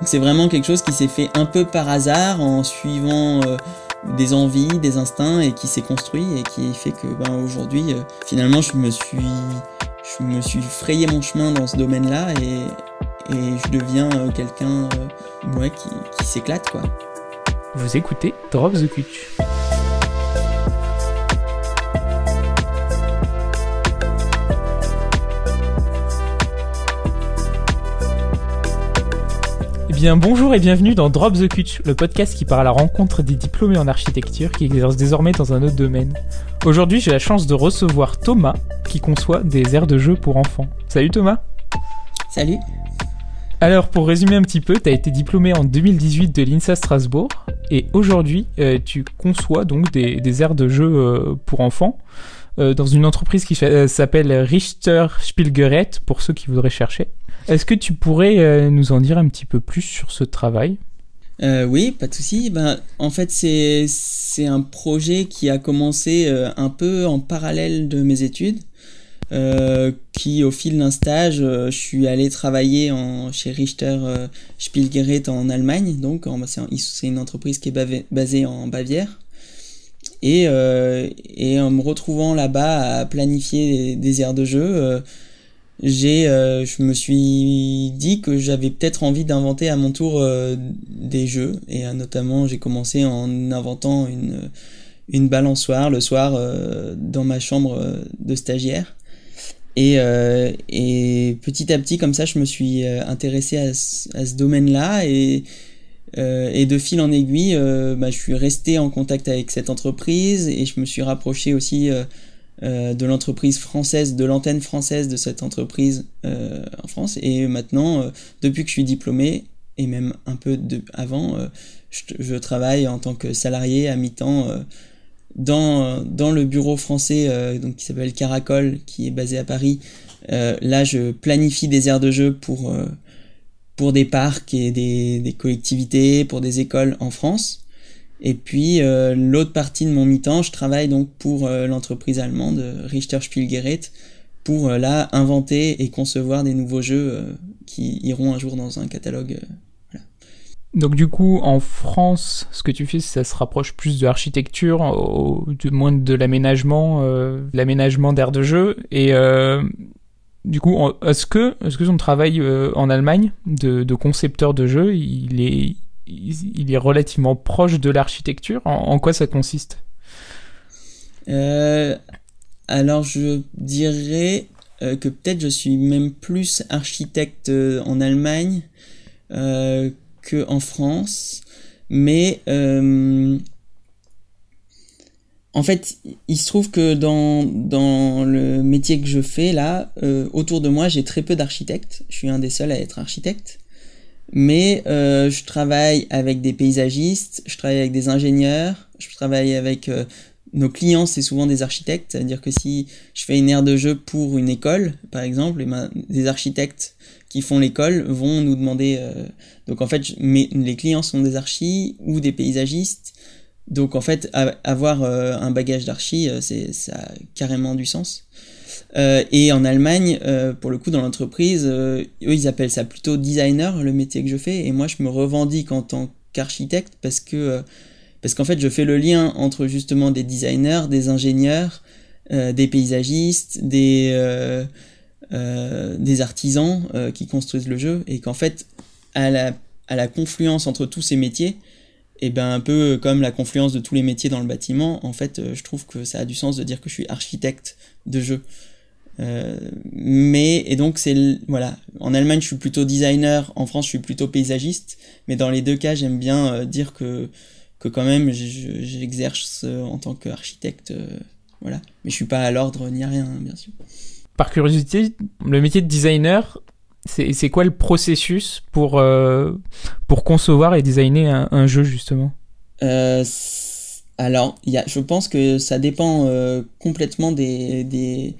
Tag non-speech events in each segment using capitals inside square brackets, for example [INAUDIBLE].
c'est vraiment quelque chose qui s'est fait un peu par hasard en suivant des envies, des instincts et qui s'est construit et qui fait que ben, aujourd'hui, finalement, je me suis je me suis frayé mon chemin dans ce domaine-là et, je deviens quelqu'un qui, qui s'éclate quoi. Vous écoutez Drop the Cutch. Bien, bonjour et bienvenue dans Drop the Cutch, le podcast qui part à la rencontre des diplômés en architecture qui exercent désormais dans un autre domaine. Aujourd'hui, j'ai la chance de recevoir Thomas qui conçoit des aires de jeu pour enfants. Salut Thomas Salut alors, pour résumer un petit peu, tu as été diplômé en 2018 de l'INSA Strasbourg et aujourd'hui, euh, tu conçois donc des, aires de jeu euh, pour enfants euh, dans une entreprise qui s'appelle Richter Spielgerät pour ceux qui voudraient chercher. Est-ce que tu pourrais nous en dire un petit peu plus sur ce travail? Oui, pas de souci. Ben, en fait, c'est un projet qui a commencé un peu en parallèle de mes études. Euh, qui au fil d'un stage, euh, je suis allé travailler chez Richter euh, Spielgerät en Allemagne, donc c'est une entreprise qui est basée en Bavière. Et, et en me retrouvant là-bas à planifier des, aires de jeu, j'ai, je me suis dit que j'avais peut-être envie d'inventer à mon tour des jeux, et notamment j'ai commencé en inventant une, une balançoire le soir dans ma chambre de stagiaire. Et, euh, et, petit à petit, comme ça, je me suis euh, intéressé à, ce, domaine-là et, euh, et, de fil en aiguille, bah, je suis resté en contact avec cette entreprise et je me suis rapproché aussi de l'entreprise française, de l'antenne française de cette entreprise en France. Et maintenant, depuis que je suis diplômé, et même un peu de, avant, je, je, travaille en tant que salarié à mi-temps dans, dans le bureau français euh, donc, qui s'appelle Caracol, qui est basé à Paris. Euh, là, je planifie des aires de jeu pour, euh, pour des parcs et des, des, collectivités, pour des écoles en France. Et puis l'autre partie de mon mi-temps, je travaille donc pour l'entreprise allemande Richter Spielgerät pour là inventer et concevoir des nouveaux jeux qui iront un jour dans un catalogue donc du coup, en France, ce que tu fais, ça se rapproche plus de l'architecture, du moins de l'aménagement, euh, l'aménagement d'aires de jeu. Et euh, du coup, est-ce que, est-ce que ton travail euh, en Allemagne de, concepteur de jeu, il est, il, est relativement proche de l'architecture? En, quoi ça consiste? Alors, je dirais que peut-être je suis même plus architecte en Allemagne qu'en France, mais euh, en fait, il se trouve que dans, dans le métier que je fais là, euh, autour de moi, j'ai très peu d'architectes. Je suis un des seuls à être architecte. Mais euh, je travaille avec des paysagistes, je travaille avec des ingénieurs, je travaille avec nos clients, c'est souvent des architectes. C'est-à-dire que si je fais une aire de jeu pour une école, par exemple, et eh ben, des architectes qui font l'école vont nous demander. Euh, donc en fait, mais les clients sont des archis ou des paysagistes. Donc en fait, avoir euh, un bagage d'archi, euh, c'est ça a carrément du sens. et en Allemagne, pour le coup, dans l'entreprise, eux, ils appellent ça plutôt designer, le métier que je fais. Et moi, je me revendique en tant qu'architecte parce que parce qu'en fait, je fais le lien entre justement des designers, des ingénieurs, des paysagistes, des euh, artisans euh, qui construisent le jeu et qu'en fait à la confluence entre tous ces métiers et ben un peu comme la confluence de tous les métiers dans le bâtiment en fait euh, je trouve que ça a du sens de dire que je suis architecte de jeu. Mais et donc c'est voilà. En Allemagne je suis plutôt designer. En France je suis plutôt paysagiste. Mais dans les deux cas j'aime bien dire que que quand même j'exerce en tant qu'architecte voilà. Mais je suis pas à l'ordre ni à rien hein, bien sûr. Par curiosité, le métier de designer, c'est quoi le processus pour, euh, pour concevoir et designer un, jeu, justement? Euh, Alors, je pense que ça dépend euh, complètement des, des,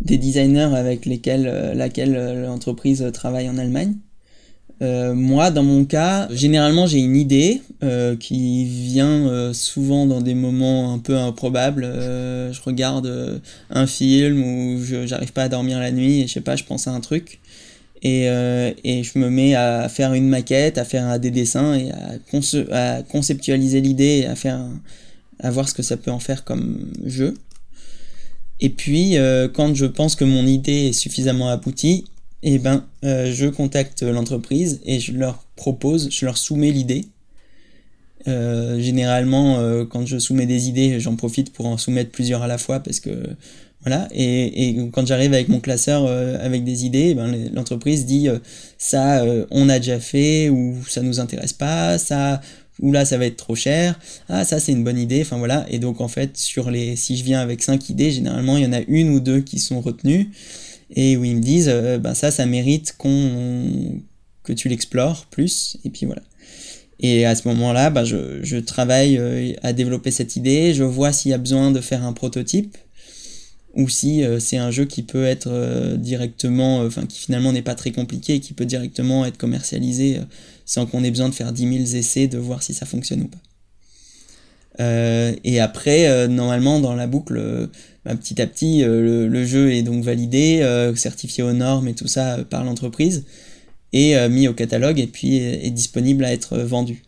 des, designers avec lesquels laquelle l'entreprise travaille en Allemagne. Moi, dans mon cas, généralement j'ai une idée qui vient souvent dans des moments un peu improbables. je regarde un film ou j'arrive pas à dormir la nuit et je sais pas, je pense à un truc. Et, et, je me mets à faire une maquette, à faire des dessins et à, à conceptualiser l'idée et à faire à voir ce que ça peut en faire comme jeu. Et puis, euh, quand je pense que mon idée est suffisamment aboutie, eh ben, euh, je contacte l'entreprise et je leur propose, je leur soumets l'idée. Euh, généralement, quand je soumets des idées, j'en profite pour en soumettre plusieurs à la fois parce que voilà. Et, et quand j'arrive avec mon classeur avec des idées, ben, l'entreprise dit ça, on a déjà fait ou ça nous intéresse pas, ça ou là ça va être trop cher, ah ça c'est une bonne idée, enfin voilà, et donc en fait sur les, si je viens avec cinq idées, généralement il y en a une ou deux qui sont retenues, et où ils me disent, euh, ben ça ça mérite qu'on que tu l'explores plus, et puis voilà. Et à ce moment-là, ben je, je travaille euh, à développer cette idée, je vois s'il y a besoin de faire un prototype, ou si euh, c'est un jeu qui peut être directement, enfin qui finalement n'est pas très compliqué, et qui peut directement être commercialisé sans qu'on ait besoin de faire 10 000 essais de voir si ça fonctionne ou pas. Euh, et après, euh, normalement, dans la boucle, euh, bah, petit à petit, le, jeu est donc validé, certifié aux normes et tout ça par l'entreprise, et mis au catalogue et puis est, disponible à être vendu.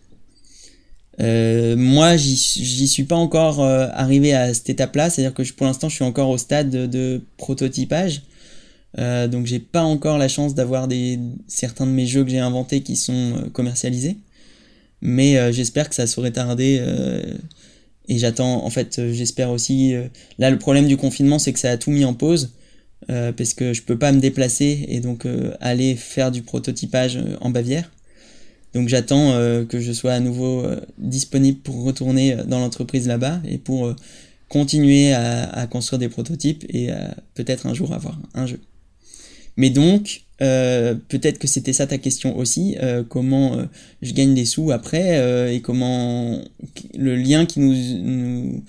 Moi, j'y suis pas encore arrivé à cette étape-là, c'est-à-dire que pour l'instant, je suis encore au stade de prototypage. Euh, donc j'ai pas encore la chance d'avoir certains de mes jeux que j'ai inventés qui sont euh, commercialisés, mais euh, j'espère que ça saurait tarder. et j'attends, en fait, j'espère aussi. là, le problème du confinement, c'est que ça a tout mis en pause parce que je peux pas me déplacer et donc aller faire du prototypage en Bavière. Donc j'attends que je sois à nouveau disponible pour retourner dans l'entreprise là-bas et pour continuer à, construire des prototypes et peut-être un jour avoir un jeu. Mais donc, euh, peut-être que c'était ça ta question aussi, euh, comment euh, je gagne des sous après et comment le lien qui nous,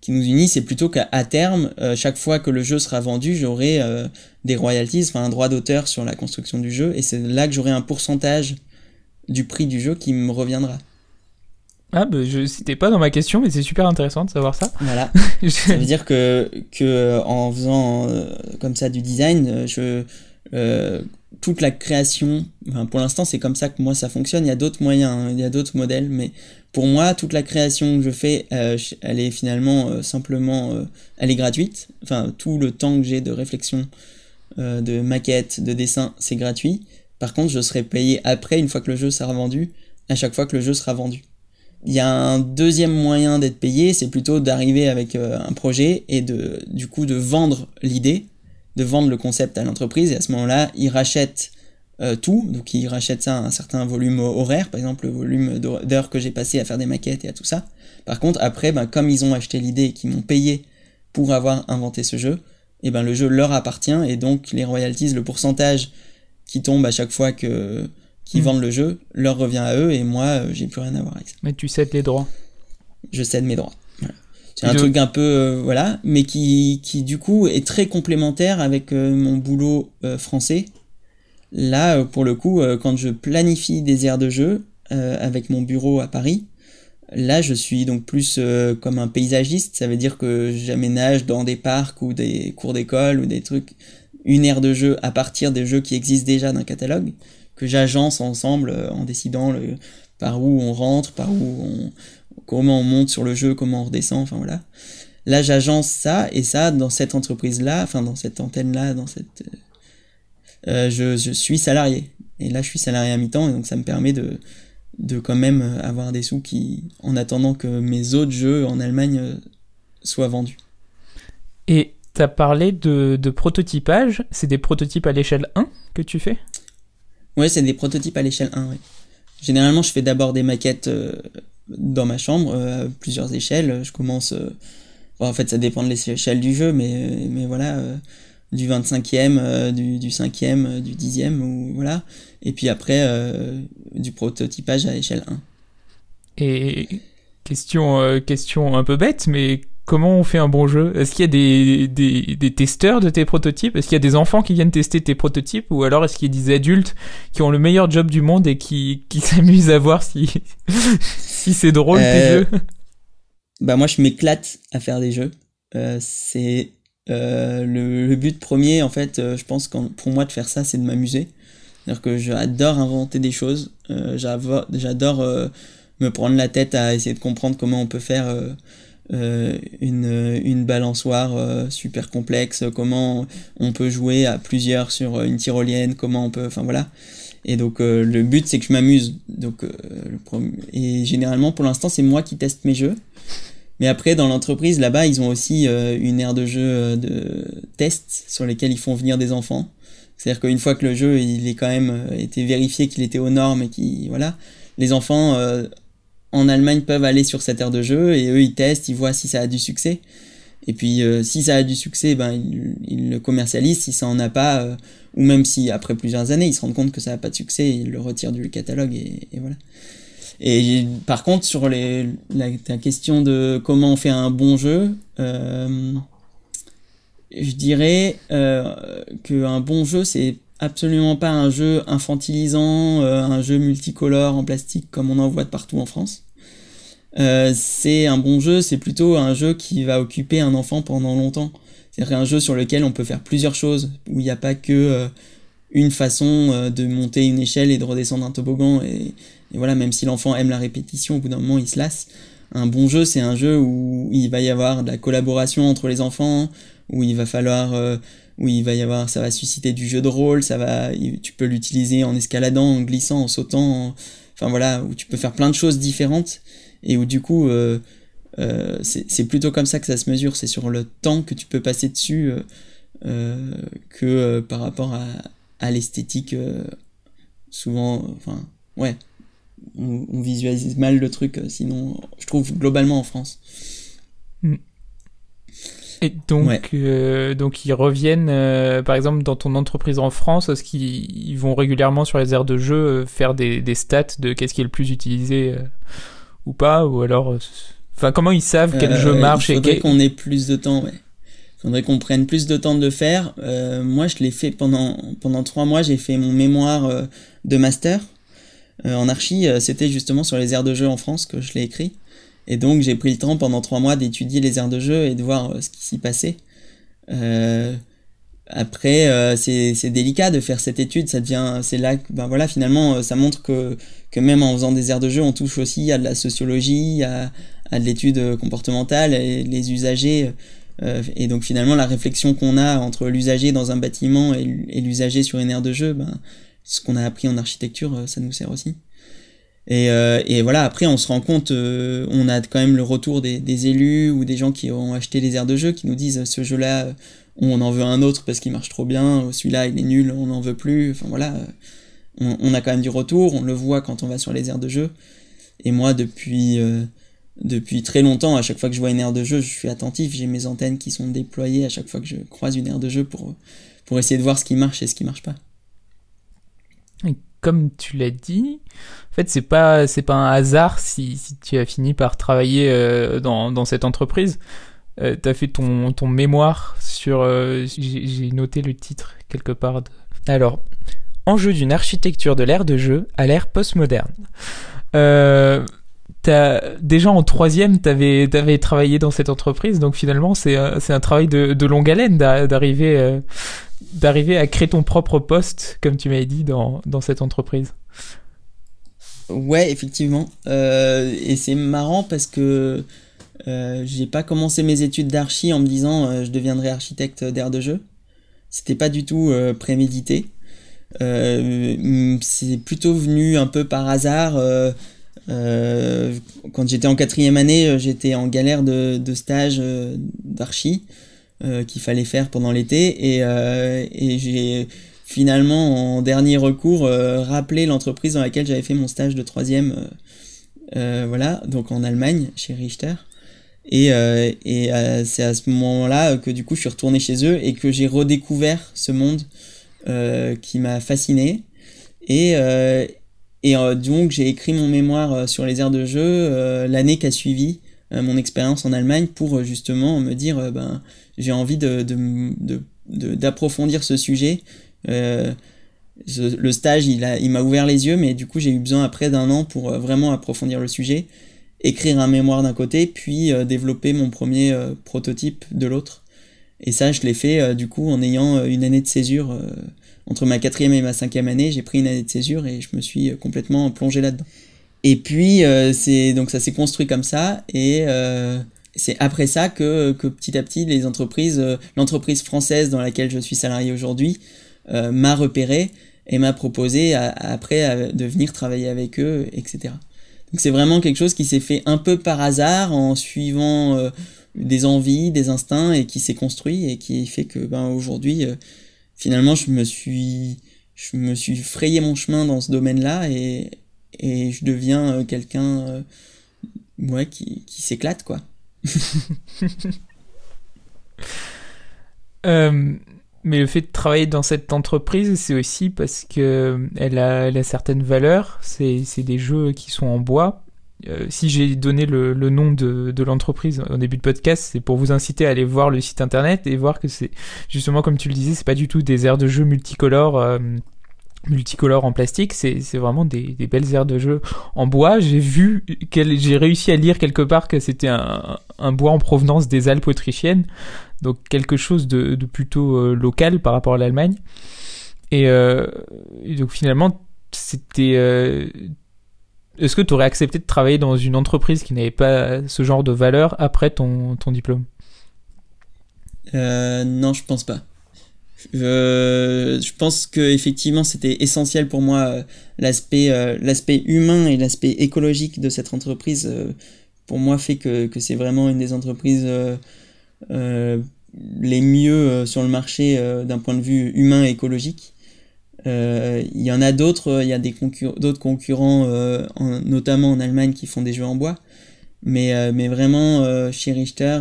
qui nous unit, c'est plutôt qu'à terme, chaque fois que le jeu sera vendu, j'aurai des royalties, enfin un droit d'auteur sur la construction du jeu, et c'est là que j'aurai un pourcentage du prix du jeu qui me reviendra. Ah, bah, je c'était pas dans ma question, mais c'est super intéressant de savoir ça. Voilà. [LAUGHS] ça veut dire que, que en faisant comme ça du design, je, euh, toute la création, enfin, pour l'instant c'est comme ça que moi ça fonctionne, il y a d'autres moyens, hein, il y a d'autres modèles, mais pour moi toute la création que je fais, euh, elle est finalement euh, simplement, elle est gratuite, enfin tout le temps que j'ai de réflexion, de maquette, de dessin, c'est gratuit. Par contre je serai payé après, une fois que le jeu sera vendu, à chaque fois que le jeu sera vendu. Il y a un deuxième moyen d'être payé, c'est plutôt d'arriver avec un projet et de, du coup de vendre l'idée de vendre le concept à l'entreprise et à ce moment-là, ils rachètent euh, tout, donc ils rachètent ça à un certain volume horaire, par exemple le volume d'heures que j'ai passé à faire des maquettes et à tout ça. Par contre, après, ben, comme ils ont acheté l'idée et qu'ils m'ont payé pour avoir inventé ce jeu, et ben le jeu leur appartient et donc les royalties, le pourcentage qui tombe à chaque fois que qu'ils hmm. vendent le jeu, leur revient à eux et moi, euh, j'ai plus rien à voir avec ça. Mais tu cèdes les droits. Je cède mes droits. C'est un truc un peu euh, voilà, mais qui, qui du coup est très complémentaire avec euh, mon boulot euh, français. Là, pour le coup, quand je planifie des aires de jeu avec mon bureau à Paris, là je suis donc plus comme un paysagiste. Ça veut dire que j'aménage dans des parcs ou des cours d'école ou des trucs une aire de jeu à partir des jeux qui existent déjà d'un catalogue que j'agence ensemble en décidant le, par où on rentre, par où on, comment on monte sur le jeu, comment on redescend, enfin voilà. Là, j'agence ça, et ça, dans cette entreprise-là, enfin dans cette antenne-là, dans cette... Euh, je, je, suis salarié. Et là, je suis salarié à mi-temps, et donc ça me permet de, de quand même avoir des sous qui, en attendant que mes autres jeux en Allemagne euh, soient vendus. Et tu as parlé de, de prototypage, c'est des prototypes à l'échelle 1 que tu fais? Ouais, c'est des prototypes à l'échelle 1, oui. Généralement, je fais d'abord des maquettes euh, dans ma chambre, euh, à plusieurs échelles. Je commence. Euh, en fait, ça dépend de l'échelle du jeu, mais, mais voilà. du 25e, du, du 5e, du 10e, ou, voilà. Et puis après, du prototypage à échelle 1. Et question, question un peu bête, mais comment on fait un bon jeu? Est-ce qu'il y a des, des, des, testeurs de tes prototypes? Est-ce qu'il y a des enfants qui viennent tester tes prototypes? Ou alors est-ce qu'il y a des adultes qui ont le meilleur job du monde et qui, qui [LAUGHS] s'amusent à voir si, [LAUGHS] si c'est drôle tes euh, jeux? Bah moi je m'éclate à faire des jeux. Euh, c'est euh, le, le, but premier en fait, je pense pour moi de faire ça c'est de m'amuser. C'est-à-dire que j'adore inventer des choses, j'adore me prendre la tête à essayer de comprendre comment on peut faire une, une balançoire super complexe, comment on peut jouer à plusieurs sur une tyrolienne, comment on peut... Enfin voilà. Et donc euh, le but c'est que je m'amuse. Donc euh, et généralement pour l'instant c'est moi qui teste mes jeux. Mais après dans l'entreprise là-bas ils ont aussi euh, une aire de jeu de test sur lesquels ils font venir des enfants. C'est-à-dire qu'une fois que le jeu il est quand même été vérifié qu'il était aux normes et qui voilà, les enfants en Allemagne peuvent aller sur cette aire de jeu et eux ils testent, ils voient si ça a du succès. Et puis si ça a du succès, ben ils, le commercialisent. Si ça en a pas, ou même si après plusieurs années ils se rendent compte que ça n'a pas de succès, ils le retirent du catalogue et, voilà. Et par contre sur la, question de comment on fait un bon jeu, euh, je dirais euh, qu'un bon jeu c'est absolument pas un jeu infantilisant, euh, un jeu multicolore en plastique comme on en voit de partout en France. Euh, c'est un bon jeu, c'est plutôt un jeu qui va occuper un enfant pendant longtemps. C'est un jeu sur lequel on peut faire plusieurs choses, où il n'y a pas que euh, une façon de monter une échelle et de redescendre un toboggan. Et, voilà, même si l'enfant aime la répétition, au bout d'un moment il se lasse. Un bon jeu, c'est un jeu où il va y avoir de la collaboration entre les enfants, où il va falloir, où il va y avoir, ça va susciter du jeu de rôle, ça va, tu peux l'utiliser en escaladant, en glissant, en sautant, enfin voilà, où tu peux faire plein de choses différentes et où du coup euh, c'est plutôt comme ça que ça se mesure, c'est sur le temps que tu peux passer dessus euh, euh, que par rapport à, à l'esthétique. souvent, enfin, ouais, on, visualise mal le truc, sinon, je trouve globalement en France. Mm. Et donc, donc ils reviennent, par exemple, dans ton entreprise en France, est-ce qu'ils vont régulièrement sur les aires de jeu faire des, des stats de qu'est-ce qui est le plus utilisé ou pas, ou alors Enfin, comment ils savent quel jeu euh, marche Il faudrait qu'on ait plus de temps, ouais. Il faudrait qu'on prenne plus de temps de le faire. Euh, moi, je l'ai fait pendant pendant trois mois. J'ai fait mon mémoire euh, de master en archi. C'était justement sur les aires de jeu en France que je l'ai écrit. Et donc, j'ai pris le temps pendant trois mois d'étudier les aires de jeu et de voir ce qui s'y passait. après, c'est délicat de faire cette étude. Ça devient, c'est là, ben voilà, finalement, ça montre que que même en faisant des aires de jeu, on touche aussi à de la sociologie, à, à de l'étude comportementale, et les usagers. Euh, et donc finalement, la réflexion qu'on a entre l'usager dans un bâtiment et, l'usager sur une aire de jeu, ben, ce qu'on a appris en architecture, euh, ça nous sert aussi. Et, euh, et, voilà, après, on se rend compte, on a quand même le retour des, des, élus ou des gens qui ont acheté les aires de jeu qui nous disent ce jeu-là, on en veut un autre parce qu'il marche trop bien, celui-là, il est nul, on n'en veut plus. Enfin voilà, on, on, a quand même du retour, on le voit quand on va sur les aires de jeu. Et moi, depuis depuis très longtemps, à chaque fois que je vois une aire de jeu, je suis attentif, j'ai mes antennes qui sont déployées à chaque fois que je croise une aire de jeu pour, pour essayer de voir ce qui marche et ce qui marche pas. Comme tu l'as dit, en fait, c'est pas, c'est pas un hasard si, si tu as fini par travailler euh, dans, dans cette entreprise. Euh, tu as fait ton, ton mémoire sur. Euh, j'ai noté le titre quelque part. Alors, Enjeu d'une architecture de l'ère de jeu à l'ère postmoderne. Euh, déjà en troisième, t'avais avais travaillé dans cette entreprise, donc finalement c'est un travail de, de longue haleine d'arriver euh, d'arriver à créer ton propre poste, comme tu m'avais dit, dans, dans cette entreprise. Ouais, effectivement. Euh, et c'est marrant parce que euh, j'ai pas commencé mes études d'archi en me disant euh, je deviendrai architecte d'air de jeu. C'était pas du tout prémédité. c'est plutôt venu un peu par hasard. Euh, quand j'étais en quatrième année, euh, j'étais en galère de, de stage euh, d'archi qu'il fallait faire pendant l'été. Et, et j'ai finalement en dernier recours rappelé l'entreprise dans laquelle j'avais fait mon stage de troisième voilà donc en Allemagne chez Richter. Et, c'est à ce moment-là que du coup je suis retourné chez eux et que j'ai redécouvert ce monde qui m'a fasciné. Et, et euh, donc j'ai écrit mon mémoire euh, sur les aires de jeu euh, l'année qui a suivi mon expérience en Allemagne pour justement me dire ben j'ai envie de, d'approfondir de, ce sujet. le stage il a il m'a ouvert les yeux mais du coup j'ai eu besoin après d'un an pour vraiment approfondir le sujet, écrire un mémoire d'un côté puis développer mon premier prototype de l'autre. Et ça je l'ai fait du coup en ayant une année de césure entre ma quatrième et ma cinquième année, j'ai pris une année de césure et je me suis complètement plongé là-dedans. Et puis c'est donc ça s'est construit comme ça et c'est après ça que, que petit à petit les entreprises, l'entreprise française dans laquelle je suis salarié aujourd'hui m'a repéré et m'a proposé après de venir travailler avec eux, etc. Donc c'est vraiment quelque chose qui s'est fait un peu par hasard en suivant euh, des envies, des instincts et qui s'est construit et qui fait que ben aujourd'hui euh, finalement je me suis je me suis frayé mon chemin dans ce domaine-là et, et je deviens euh, quelqu'un ouais qui, qui s'éclate quoi. [LAUGHS] Mais le fait de travailler dans cette entreprise, c'est aussi parce que a, elle a certaines valeurs. C'est, des jeux qui sont en bois. Euh, si j'ai donné le, nom de, l'entreprise au début de podcast, c'est pour vous inciter à aller voir le site internet et voir que c'est justement comme tu le disais, c'est pas du tout des aires de jeu multicolores. Euh, multicolores en plastique, c'est, vraiment des, belles aires de jeu en bois. J'ai vu, j'ai réussi à lire quelque part que c'était un, bois en provenance des Alpes autrichiennes donc quelque chose de, plutôt euh, local par rapport à l'Allemagne. Et, euh, donc finalement, c'était... Euh, est-ce que tu aurais accepté de travailler dans une entreprise qui n'avait pas ce genre de valeur après ton, ton diplôme? Non, je pense pas. Je, je pense que effectivement c'était essentiel pour moi l'aspect l'aspect humain et l'aspect écologique de cette entreprise pour moi fait que, que c'est vraiment une des entreprises euh, les mieux euh, sur le marché euh, d'un point de vue humain et écologique. Il y en a d'autres, il y a des d'autres concurrents, notamment en Allemagne, qui font des jeux en bois. Mais, mais vraiment, chez Richter,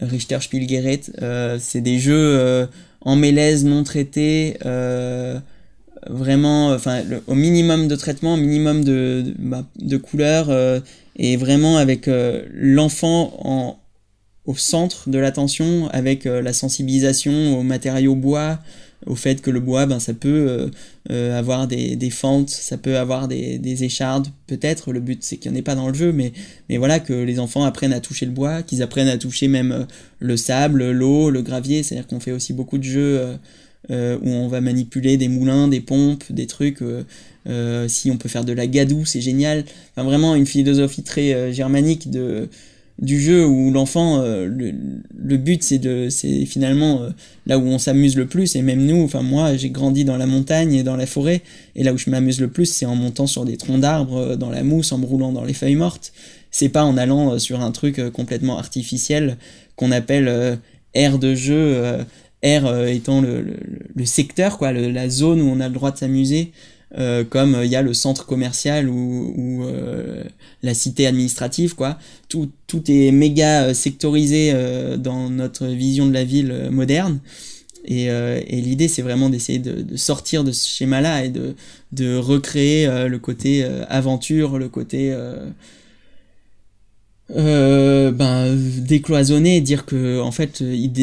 Richter Spielgerät, c'est des jeux en mélèze non traités, vraiment, enfin, au minimum de traitement, au minimum de, de, bah, couleurs, et vraiment avec l'enfant en, au centre de l'attention avec euh, la sensibilisation aux matériaux bois, au fait que le bois, ben, ça peut euh, euh, avoir des, des, fentes, ça peut avoir des, des échardes, peut-être. Le but, c'est qu'il n'y en ait pas dans le jeu, mais, mais voilà, que les enfants apprennent à toucher le bois, qu'ils apprennent à toucher même le sable, l'eau, le gravier. C'est-à-dire qu'on fait aussi beaucoup de jeux où on va manipuler des moulins, des pompes, des trucs. si on peut faire de la gadoue, c'est génial. Enfin, vraiment une philosophie très germanique de du jeu où l'enfant euh, le, but c'est de c'est finalement euh, là où on s'amuse le plus. Et même nous enfin moi j'ai grandi dans la montagne et dans la forêt. Et là où je m'amuse le plus c'est en montant sur des troncs d'arbres euh, dans la mousse en me roulant dans les feuilles mortes. C'est pas en allant sur un truc complètement artificiel qu'on appelle aire de jeu aire étant le, le, secteur quoi la zone où on a le droit de s'amuser euh, comme il y a le centre commercial ou, ou euh, la cité administrative, quoi. Tout, tout est méga euh, sectorisé dans notre vision de la ville moderne. Et, et l'idée, c'est vraiment d'essayer de, de, sortir de ce schéma-là et de, de recréer le côté aventure, le côté euh, ben, décloisonner, dire que en fait,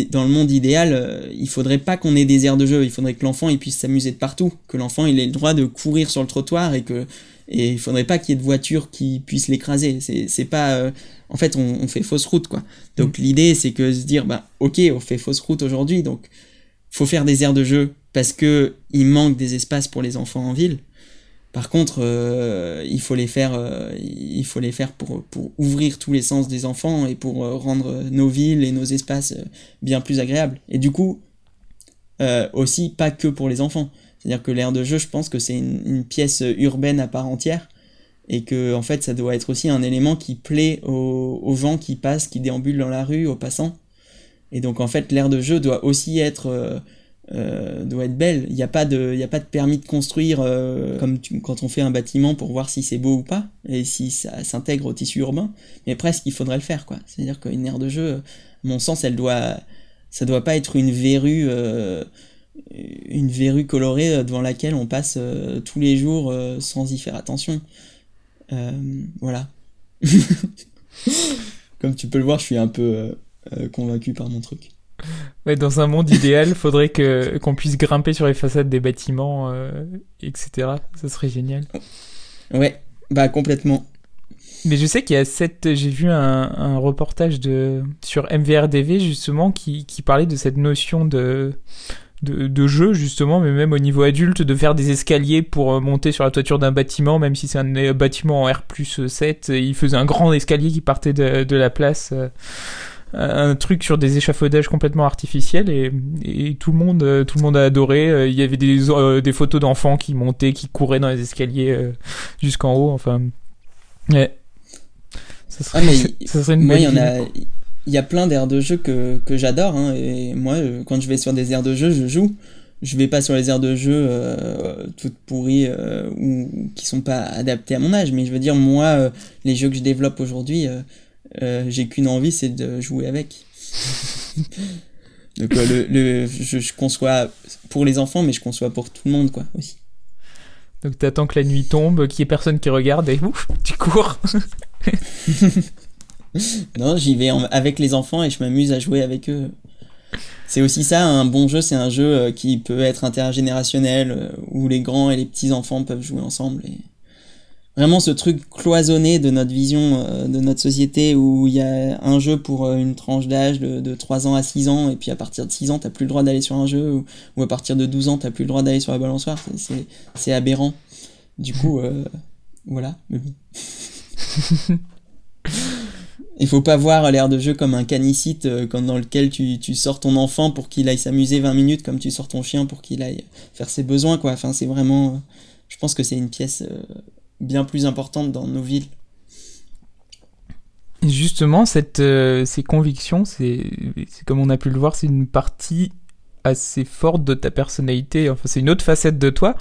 dans le monde idéal, euh, il faudrait pas qu'on ait des aires de jeu, il faudrait que l'enfant il puisse s'amuser de partout, que l'enfant il ait le droit de courir sur le trottoir et que et il faudrait pas qu'il y ait de voitures qui puissent l'écraser. C'est pas euh, en fait on, on, fait fausse route quoi. Donc mm. l'idée c'est que se dire bah ok on fait fausse route aujourd'hui donc faut faire des aires de jeu parce que il manque des espaces pour les enfants en ville. Par contre, euh, il faut les faire, euh, pour, ouvrir tous les sens des enfants et pour euh, rendre nos villes et nos espaces bien plus agréables. Et du coup, aussi pas que pour les enfants. C'est-à-dire que l'aire de jeu, je pense que c'est une, pièce urbaine à part entière et que en fait, ça doit être aussi un élément qui plaît aux, aux gens qui passent, qui déambulent dans la rue, aux passants. Et donc en fait, l'aire de jeu doit aussi être euh, doit être belle. Il n'y a pas de, a pas de permis de construire euh, comme quand on fait un bâtiment pour voir si c'est beau ou pas et si ça s'intègre au tissu urbain. Mais presque, il faudrait le faire, quoi. C'est-à-dire qu'une aire de jeu, à mon sens, elle doit, ça doit pas être une verrue, euh, une verrue colorée devant laquelle on passe tous les jours sans y faire attention. voilà. [LAUGHS] comme tu peux le voir, je suis un peu convaincu par mon truc. Dans un monde idéal, faudrait que qu'on puisse grimper sur les façades des bâtiments, euh, etc. Ça serait génial. Ouais, bah complètement. Mais je sais qu'il y a cette, j'ai vu un, un, reportage de sur MVRDV justement qui, qui parlait de cette notion de de, de jeu justement, mais même au niveau adulte, de faire des escaliers pour euh, monter sur la toiture d'un bâtiment, même si c'est un euh, bâtiment en R 7, il faisait un grand escalier qui partait de, de la place. Euh, un truc sur des échafaudages complètement artificiels et, et, tout le monde tout le monde a adoré il y avait des, des photos d'enfants qui montaient qui couraient dans les escaliers jusqu'en haut enfin ouais ça serait, ah, [LAUGHS] ça serait une moi, il y en a il y a plein d'aires de jeu que, que j'adore. Hein, et moi, euh, quand je vais sur des aires de jeu, je joue. Je vais pas sur les aires de jeu euh, toutes pourries euh, ou qui sont pas adaptées à mon âge. Mais je veux dire, moi, euh, les jeux que je développe aujourd'hui, j'ai qu'une envie, c'est de jouer avec. Donc le, le je, je, conçois pour les enfants, mais je conçois pour tout le monde, quoi, aussi. Donc t'attends que la nuit tombe, qu'il y ait personne qui regarde et ouf, tu cours. [LAUGHS] non, j'y vais avec les enfants et je m'amuse à jouer avec eux. C'est aussi ça, un bon jeu, c'est un jeu euh, qui peut être intergénérationnel, euh, où les grands et les petits enfants peuvent jouer ensemble. Et vraiment ce truc cloisonné de notre vision euh, de notre société, où il y a un jeu pour une tranche d'âge de, de 3 ans à 6 ans, et puis à partir de 6 ans, t'as plus le droit d'aller sur un jeu, ou, ou, à partir de 12 ans, t'as plus le droit d'aller sur la balançoire. C'est aberrant. Du coup, [LAUGHS] voilà. Mais bon. [LAUGHS] Il faut pas voir l'air de jeu comme un canicite euh, dans lequel tu, tu sors ton enfant pour qu'il aille s'amuser 20 minutes comme tu sors ton chien pour qu'il aille faire ses besoins quoi. Enfin c'est vraiment euh, je pense que c'est une pièce euh, bien plus importante dans nos villes. Justement cette ces convictions c'est comme on a pu le voir c'est une partie assez forte de ta personnalité. Enfin c'est une autre facette de toi.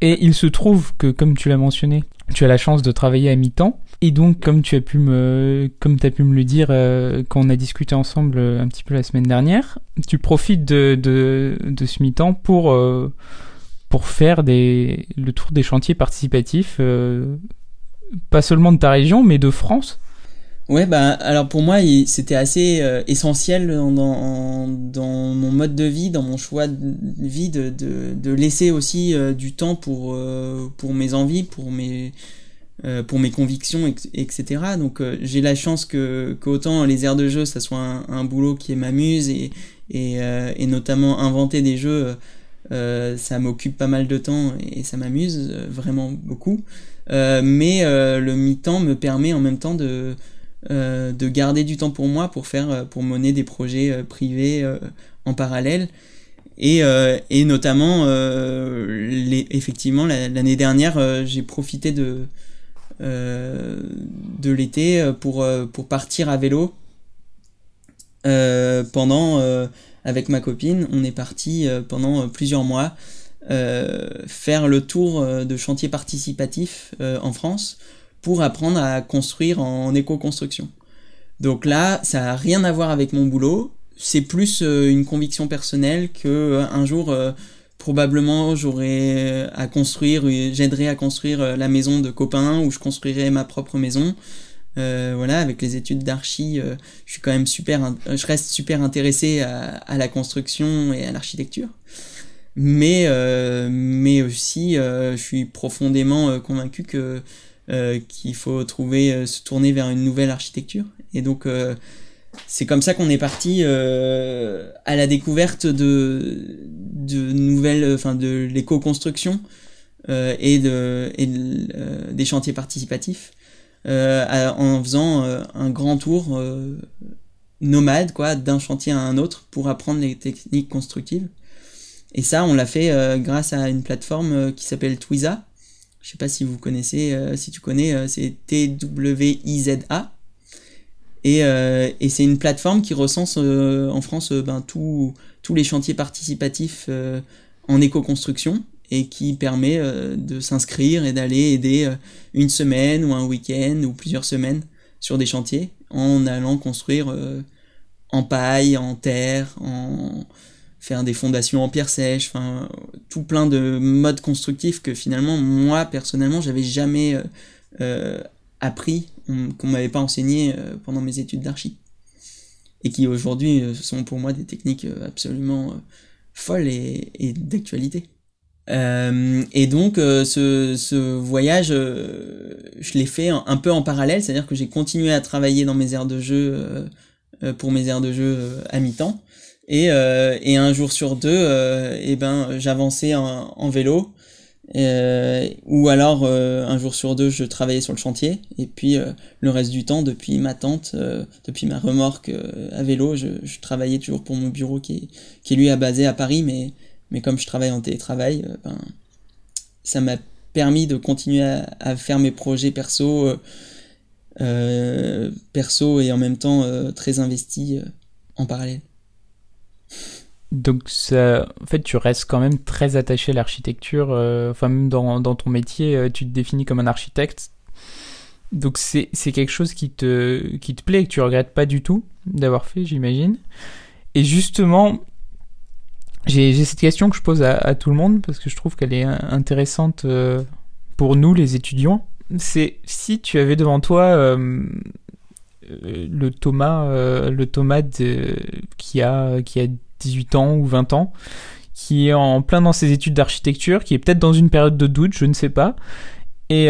Et il se trouve que comme tu l'as mentionné tu as la chance de travailler à mi-temps. Et donc, comme tu as pu me, comme as pu me le dire euh, quand on a discuté ensemble euh, un petit peu la semaine dernière, tu profites de, de, de ce mi-temps pour, euh, pour faire des, le tour des chantiers participatifs, pas seulement de ta région, mais de France. Ouais, bah, alors pour moi, c'était assez essentiel dans, mon mode de vie, dans mon choix de vie, de, laisser aussi du temps pour, mes envies, pour mes, euh, convictions, etc. Donc euh, j'ai la chance que qu'autant les aires de jeu, ça soit un, boulot qui m'amuse euh, et, notamment inventer des jeux, ça m'occupe pas mal de temps et ça m'amuse vraiment beaucoup. mais le mi-temps me permet en même temps de, de garder du temps pour moi, pour faire, pour mener des projets privés en parallèle. Et, et notamment, les, effectivement, l'année dernière, j'ai profité de, euh, de l'été euh, pour, euh, pour partir à vélo. pendant, avec ma copine, on est parti pendant plusieurs mois faire le tour de chantiers participatifs en France pour apprendre à construire en éco-construction. Donc là, ça n'a rien à voir avec mon boulot. C'est plus une conviction personnelle que un jour probablement j'aurais à construire, j'aiderais à construire euh, la maison de copains ou je construirais ma propre maison. Euh, voilà, avec les études d'archi, euh, je suis quand même super, je reste super intéressé à, à la construction et à l'architecture. Mais, euh, mais aussi, euh, je suis profondément convaincu que qu'il faut trouver, se tourner vers une nouvelle architecture. Et donc, c'est comme ça qu'on est parti euh, à la découverte de, de nouvelles, enfin de l'éco-construction euh, et, de, et euh, des chantiers participatifs euh, en faisant euh, un grand tour euh, nomade quoi d'un chantier à un autre pour apprendre les techniques constructives. Et ça, on l'a fait grâce à une plateforme qui s'appelle Twiza. Je sais pas si vous connaissez, si tu connais, c'est T-W-I-Z-A. Et, et c'est une plateforme qui recense en France ben, tous les chantiers participatifs en éco-construction et qui permet de s'inscrire et d'aller aider une semaine ou un week-end ou plusieurs semaines sur des chantiers en allant construire en paille, en terre, en faire des fondations en pierre sèche, enfin tout plein de modes constructifs que finalement moi personnellement j'avais jamais appris qu'on m'avait pas enseigné euh, pendant mes études d'archi. Et qui aujourd'hui euh, sont pour moi des techniques euh, absolument folles et, d'actualité. Et donc ce, ce, voyage, je l'ai fait un, peu en parallèle, c'est-à-dire que j'ai continué à travailler dans mes aires de jeu pour mes aires de jeu à mi-temps, Et, et un jour sur deux, et ben, j'avançais en, vélo. ou alors un jour sur deux je travaillais sur le chantier. Et puis le reste du temps depuis ma tente depuis ma remorque à vélo je, je, travaillais toujours pour mon bureau qui est, qui est lui à basé à Paris. Mais mais comme je travaille en télétravail ben, ça m'a permis de continuer à, faire mes projets perso, euh, euh, perso et en même temps euh, très investi en parallèle. Donc, ça, en fait, tu restes quand même très attaché à l'architecture. enfin, même dans, dans, ton métier, tu te définis comme un architecte. Donc, c'est quelque chose qui te, qui te plaît et que tu regrettes pas du tout d'avoir fait, j'imagine. Et justement, j'ai cette question que je pose à, tout le monde parce que je trouve qu'elle est intéressante euh, pour nous, les étudiants. C'est si tu avais devant toi euh, euh, le Thomas, le Thomas qui, a, qui a 18 ans ou 20 ans, qui est en plein dans ses études d'architecture, qui est peut-être dans une période de doute, je ne sais pas. Et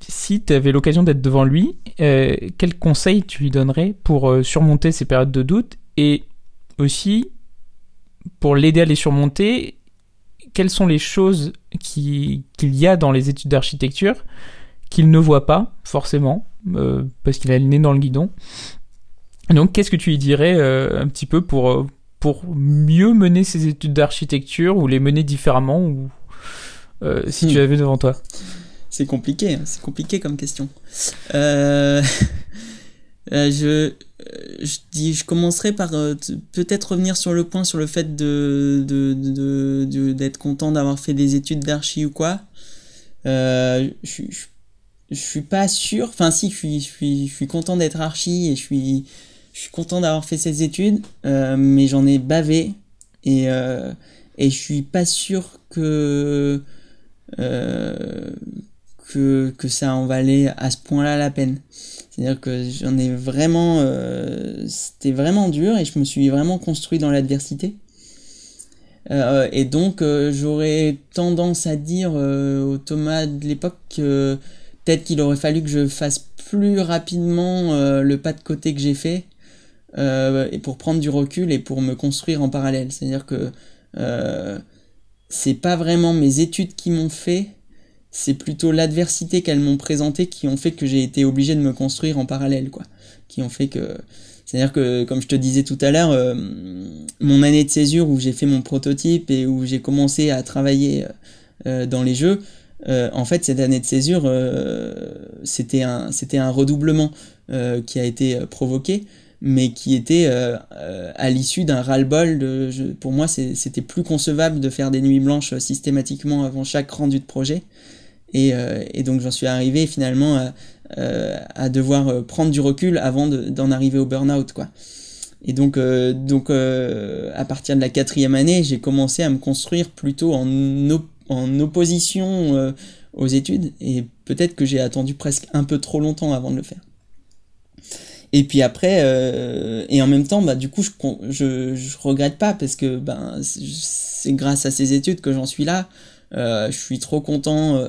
si tu avais l'occasion d'être devant lui, quel conseil tu lui donnerais pour surmonter ces périodes de doute et aussi pour l'aider à les surmonter, quelles sont les choses qu'il y a dans les études d'architecture qu'il ne voit pas forcément, euh, parce qu'il a le nez dans le guidon. Donc qu'est-ce que tu lui dirais euh, un petit peu pour, euh, pour mieux mener ces études d'architecture ou les mener différemment ou si tu hmm. l'avais devant toi? C'est compliqué, hein, c'est compliqué comme question. [LAUGHS] je, je, dis, je commencerai par euh, peut-être revenir sur le point sur le fait de, de, de, d'être content d'avoir fait des études d'archi ou quoi. Euh, je, je, je, suis pas sûr. Enfin, si, je suis, je suis, je suis content d'être archi et je suis, je suis content d'avoir fait ces études, euh, mais j'en ai bavé et, euh, et je suis pas sûr que, que, ça en valait à ce point-là la peine. C'est-à-dire que j'en ai vraiment, euh, c'était vraiment dur et je me suis vraiment construit dans l'adversité. Euh, et donc euh, j'aurais tendance à dire au Thomas de l'époque que peut-être qu'il aurait fallu que je fasse plus rapidement le pas de côté que j'ai fait et pour prendre du recul et pour me construire en parallèle. C'est-à-dire que c'est pas vraiment mes études qui m'ont fait, c'est plutôt l'adversité qu'elles m'ont présentée qui ont fait que j'ai été obligé de me construire en parallèle, quoi. Qui ont fait que. C'est-à-dire que, comme je te disais tout à l'heure, euh, mon année de césure où j'ai fait mon prototype et où j'ai commencé à travailler euh, dans les jeux, euh, en fait, cette année de césure, c'était un, un redoublement qui a été provoqué, mais qui était à l'issue d'un ras-le-bol. Pour moi, c'était plus concevable de faire des nuits blanches systématiquement avant chaque rendu de projet. Euh, et, donc j'en suis arrivé finalement à, euh, devoir euh, prendre du recul avant d'en arriver au burn-out. Et donc, donc à partir de la quatrième année, j'ai commencé à me construire plutôt en, en opposition aux études. Et peut-être que j'ai attendu presque un peu trop longtemps avant de le faire. Et puis après, et en même temps, bah, du coup, je, je, je regrette pas parce que ben, c'est grâce à ces études que j'en suis là. Je suis trop content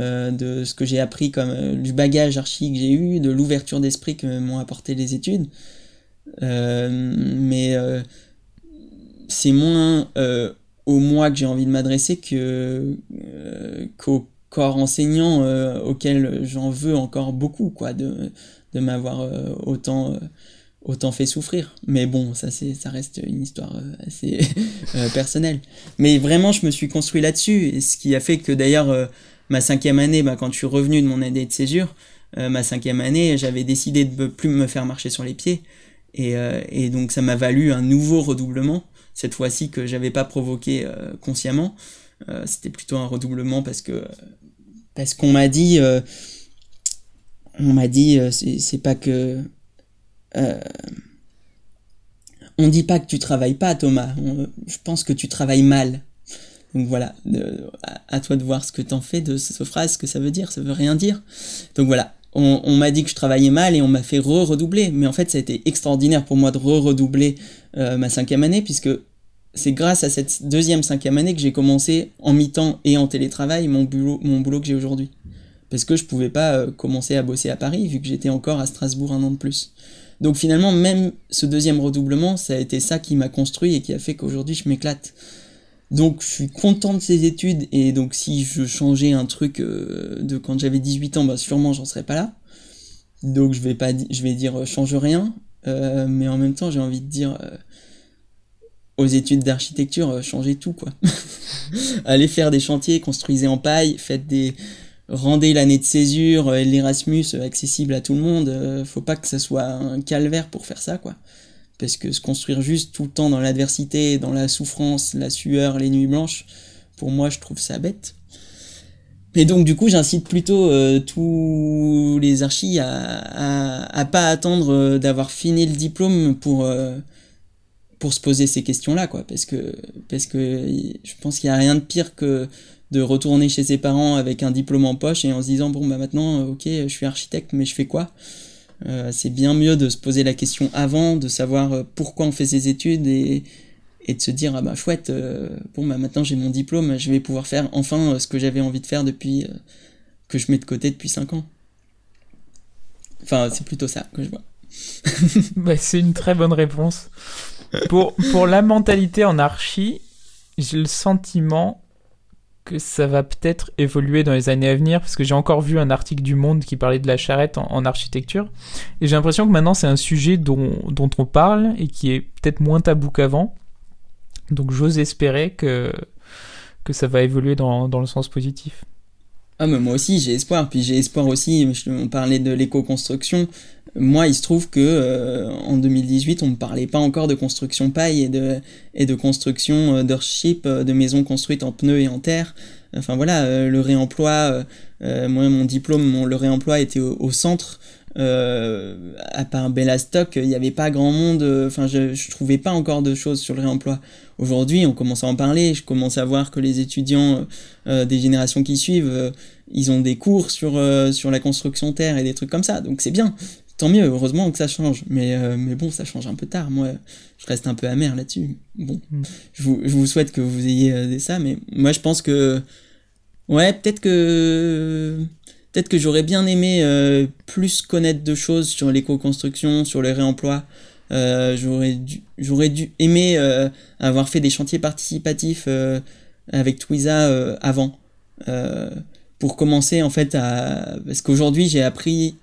euh, de ce que j'ai appris comme euh, du bagage archi que j'ai eu, de l'ouverture d'esprit que m'ont apporté les études. Euh, mais c'est moins au moi que j'ai envie de m'adresser que qu'au corps enseignant auquel j'en veux encore beaucoup quoi de m'avoir autant autant fait souffrir mais bon ça c'est ça reste une histoire assez [LAUGHS] personnelle mais vraiment je me suis construit là-dessus ce qui a fait que d'ailleurs ma cinquième année, bah, quand je suis revenu de mon année de césure, euh, ma cinquième année, j'avais décidé de ne plus me faire marcher sur les pieds. Et, euh, et donc ça m'a valu un nouveau redoublement, cette fois-ci que j'avais pas provoqué euh, consciemment. C'était plutôt un redoublement parce que parce qu'on m'a dit, on m'a dit, c'est pas que on dit pas que tu travailles pas, Thomas. je pense que tu travailles mal. Donc voilà, à, toi de voir ce que t'en fais de cette phrase, ce que ça veut dire, ça veut rien dire. Donc voilà, on, m'a dit que je travaillais mal et on m'a fait re-redoubler, mais en fait ça a été extraordinaire pour moi de re-redoubler euh, ma cinquième année, puisque c'est grâce à cette deuxième cinquième année que j'ai commencé en mi-temps et en télétravail mon boulot, mon boulot que j'ai aujourd'hui. Parce que je pouvais pas euh, commencer à bosser à Paris, vu que j'étais encore à Strasbourg un an de plus. Donc finalement, même ce deuxième redoublement, ça a été ça qui m'a construit et qui a fait qu'aujourd'hui je m'éclate. Donc je suis content de ces études et donc si je changeais un truc euh, de quand j'avais 18 ans, bah sûrement j'en serais pas là. Donc je vais pas dire euh, change rien, euh, mais en même temps j'ai envie de dire aux études d'architecture changez tout quoi. [LAUGHS] Allez faire des chantiers, construisez en paille, faites des rendez l'année de césure et l'Erasmus accessible à tout le monde. faut pas que ça soit un calvaire pour faire ça quoi. Parce que se construire juste tout le temps dans l'adversité, dans la souffrance, la sueur, les nuits blanches, pour moi, je trouve ça bête. Et donc, du coup, j'incite plutôt euh, tous les archis à, pas attendre euh, d'avoir fini le diplôme pour, euh, pour se poser ces questions-là, quoi. Parce que, parce que je pense qu'il n'y a rien de pire que de retourner chez ses parents avec un diplôme en poche et en se disant, bon, bah maintenant, ok, je suis architecte, mais je fais quoi? Euh, c'est bien mieux de se poser la question avant, de savoir euh, pourquoi on fait ses études et, et de se dire ah bah chouette, euh, bon bah maintenant j'ai mon diplôme, je vais pouvoir faire enfin ce que j'avais envie de faire depuis que je mets de côté depuis 5 ans. Enfin, c'est plutôt ça que je vois. [LAUGHS] bah, c'est une très bonne réponse. Pour, pour la mentalité en archi, j'ai le sentiment que ça va peut-être évoluer dans les années à venir, parce que j'ai encore vu un article du Monde qui parlait de la charrette en, architecture, et j'ai l'impression que maintenant c'est un sujet dont, dont, on parle et qui est peut-être moins tabou qu'avant. Donc j'ose espérer que, que ça va évoluer dans, dans le sens positif. Ah mais moi aussi j'ai espoir, puis j'ai espoir aussi, on parlait de l'éco-construction, moi il se trouve que euh, en 2018 on ne parlait pas encore de construction paille et de, et de construction euh, d'earthship, euh, de maisons construites en pneus et en terre, enfin voilà, le réemploi, moi mon diplôme, le réemploi était au, centre, à part Bellastock, il n'y avait pas grand monde, enfin je, je trouvais pas encore de choses sur le réemploi. Aujourd'hui, on commence à en parler. Je commence à voir que les étudiants euh, des générations qui suivent, euh, ils ont des cours sur, euh, sur la construction terre et des trucs comme ça. Donc c'est bien. Tant mieux, heureusement que ça change. Mais, mais bon, ça change un peu tard. Moi, je reste un peu amer là-dessus. Bon, mm. je, vous, je, vous, souhaite que vous ayez des ça, mais moi je pense que. Ouais, peut-être que. Peut-être que j'aurais bien aimé plus connaître de choses sur l'éco-construction, sur les réemplois. Euh, j'aurais dû, j'aurais dû aimer euh, avoir fait des chantiers participatifs euh, avec Twiza avant pour commencer en fait à parce qu'aujourd'hui j'ai appris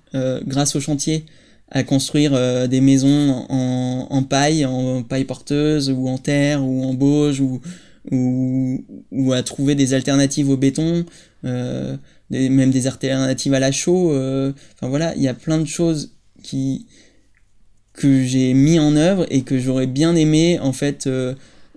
grâce au chantier à construire des maisons en, en, paille, en paille porteuse ou en terre ou en bauge ou ou, ou à trouver des alternatives au béton, des, même des alternatives à la chaux. Enfin voilà, il y a plein de choses qui que j'ai mis en œuvre et que j'aurais bien aimé en fait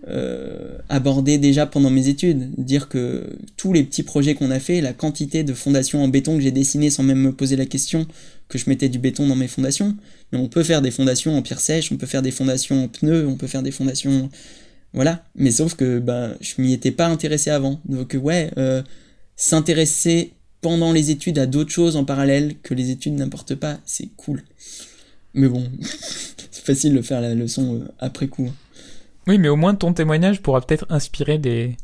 euh, aborder déjà pendant mes études. Dire que tous les petits projets qu'on a fait, la quantité de fondations en béton que j'ai dessinées sans même me poser la question que je mettais du béton dans mes fondations. Mais on peut faire des fondations en pierre sèche, on peut faire des fondations en pneus, on peut faire des fondations... Voilà. Mais sauf que bah, je m'y étais pas intéressé avant. Donc ouais, euh, s'intéresser pendant les études à d'autres choses en parallèle que les études n'importe pas, c'est cool. Mais bon, [LAUGHS] c'est facile de faire la leçon euh, après coup. Oui, mais au moins ton témoignage pourra peut-être inspirer des,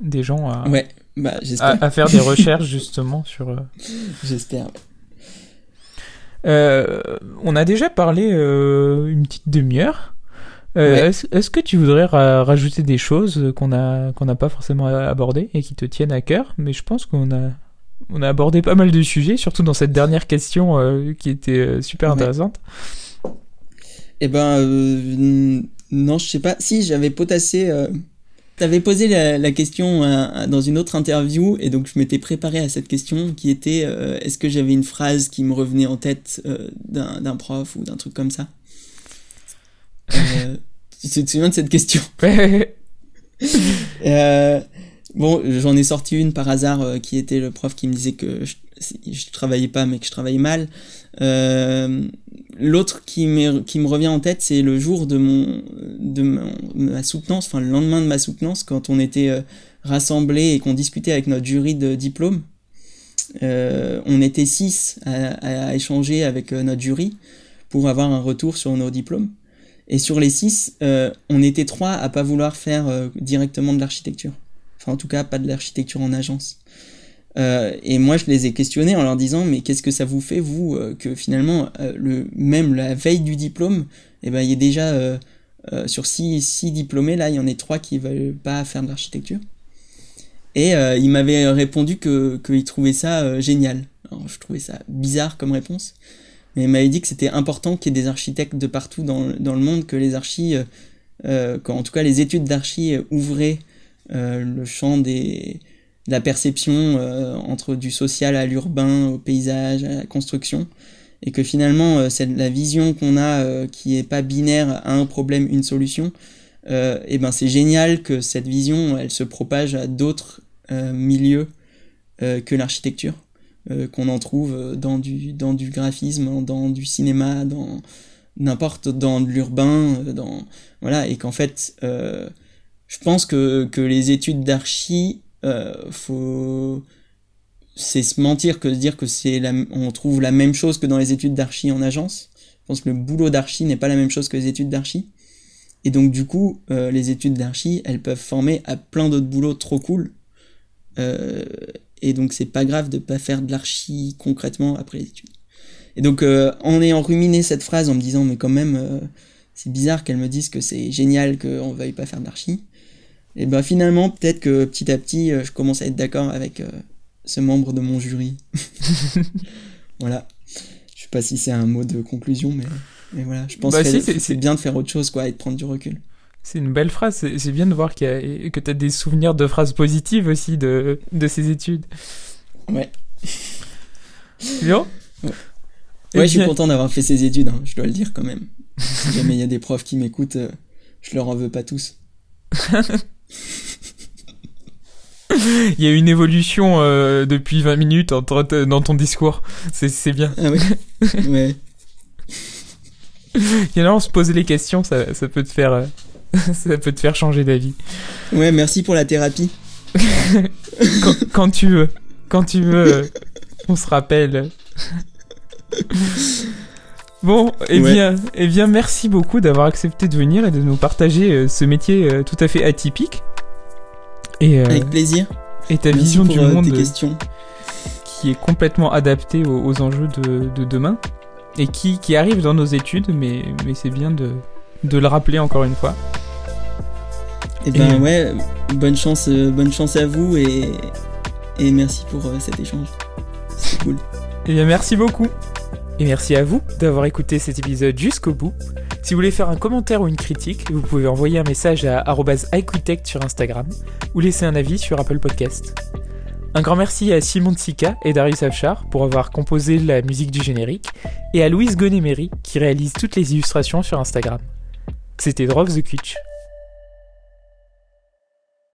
des gens à, ouais, bah. À, faire des [LAUGHS] recherches justement sur. Euh, j'espère. Euh, on a déjà parlé une petite demi-heure. Est-ce que tu voudrais rajouter des choses qu'on a qu'on n'a pas forcément abordées et qui te tiennent à cœur Mais je pense qu'on a on a abordé pas mal de sujets, surtout dans cette dernière question euh, qui était euh, super intéressante. Eh ben, euh, non, je sais pas. Si, j'avais potassé. T'avais posé la, question dans une autre interview, et donc je m'étais préparé à cette question qui était est-ce que j'avais une phrase qui me revenait en tête d'un prof ou d'un truc comme ça? Tu te souviens de cette question? [LAUGHS] Bon, j'en ai sorti une par hasard euh, qui était le prof qui me disait que je, je travaillais pas mais que je travaillais mal. Euh, L'autre qui, me revient en tête, c'est le jour de ma, soutenance, enfin le lendemain de ma soutenance, quand on était euh, rassemblés et qu'on discutait avec notre jury de diplôme. Euh, on était six à, échanger avec notre jury pour avoir un retour sur nos diplômes. Et sur les six, on était trois à pas vouloir faire directement de l'architecture en tout cas, pas de l'architecture en agence. Et moi, je les ai questionnés en leur disant, mais qu'est-ce que ça vous fait, vous, que finalement, le, même la veille du diplôme, eh ben, il y a déjà sur six, six diplômés, là, il y en a trois qui veulent pas faire de l'architecture. Et il m'avait répondu que qu'il trouvait ça génial. Alors, je trouvais ça bizarre comme réponse, mais il m'avait dit que c'était important qu'il y ait des architectes de partout dans, dans le monde, que les archis, euh, euh en tout cas les études d'archi euh, ouvraient euh, le champ des, de la perception euh, entre du social à l'urbain, au paysage, à la construction, et que finalement c'est la vision qu'on a qui est pas binaire à un problème, une solution. et ben c'est génial que cette vision elle se propage à d'autres milieux que l'architecture. Euh, qu'on en trouve euh, dans du, dans du graphisme, dans du cinéma, dans n'importe dans l'urbain, euh, dans voilà, et qu'en fait, je pense que, que les études d'archi, faut c'est se mentir que de dire que c'est la, on trouve la même chose que dans les études d'archi en agence. Je pense que le boulot d'archi n'est pas la même chose que les études d'archi. Et donc du coup, les études d'archi, elles peuvent former à plein d'autres boulots trop cool. Euh, et donc c'est pas grave de pas faire de l'archi concrètement après les études. Et donc euh, en ayant ruminé cette phrase en me disant mais quand même euh, c'est bizarre qu'elle me dise que c'est génial qu'on veuille pas faire de l'archi, et ben finalement peut-être que petit à petit euh, je commence à être d'accord avec ce membre de mon jury. [LAUGHS] [LAUGHS] voilà. Je sais pas si c'est un mot de conclusion mais, mais voilà, je pense bah que c'est bien de faire autre chose quoi et de prendre du recul. C'est une belle phrase. C'est bien de voir que tu as des souvenirs de phrases positives aussi de, de ces études. Ouais. Bien Ouais, ouais je suis content d'avoir fait ces études, hein, je dois le dire quand même. Si jamais il y a des profs qui m'écoutent, euh, je leur en veux pas tous. [LAUGHS] [LAUGHS] Il y a une évolution euh, depuis 20 minutes dans ton discours. C'est bien. Ah. [LAUGHS] Il y en a, on se poser les questions, ça, ça peut te faire. Euh, [LAUGHS] ça peut te faire changer d'avis. Ouais, merci pour la thérapie. quand, tu veux. Quand tu veux, on se rappelle. Bon, eh bien, eh bien, merci beaucoup d'avoir accepté de venir et de nous partager euh, ce métier euh, tout à fait atypique. Et, euh, Avec plaisir. Et ta vision du monde qui est complètement adaptée aux, enjeux de, de, demain et qui, qui arrive dans nos études, mais, mais c'est bien de, de le rappeler encore une fois. Et eh ben ouais, bonne chance, bonne chance à vous et, et merci pour cet échange. C'est cool. Et eh bien merci beaucoup. Et merci à vous d'avoir écouté cet épisode jusqu'au bout. Si vous voulez faire un commentaire ou une critique, vous pouvez envoyer un message à @iqtech sur Instagram ou laisser un avis sur Apple Podcast. Un grand merci à Simon Tsika et Darius Afshar pour avoir composé la musique du générique et à Louise Gonémery qui réalise toutes les illustrations sur Instagram. C'était Drop the.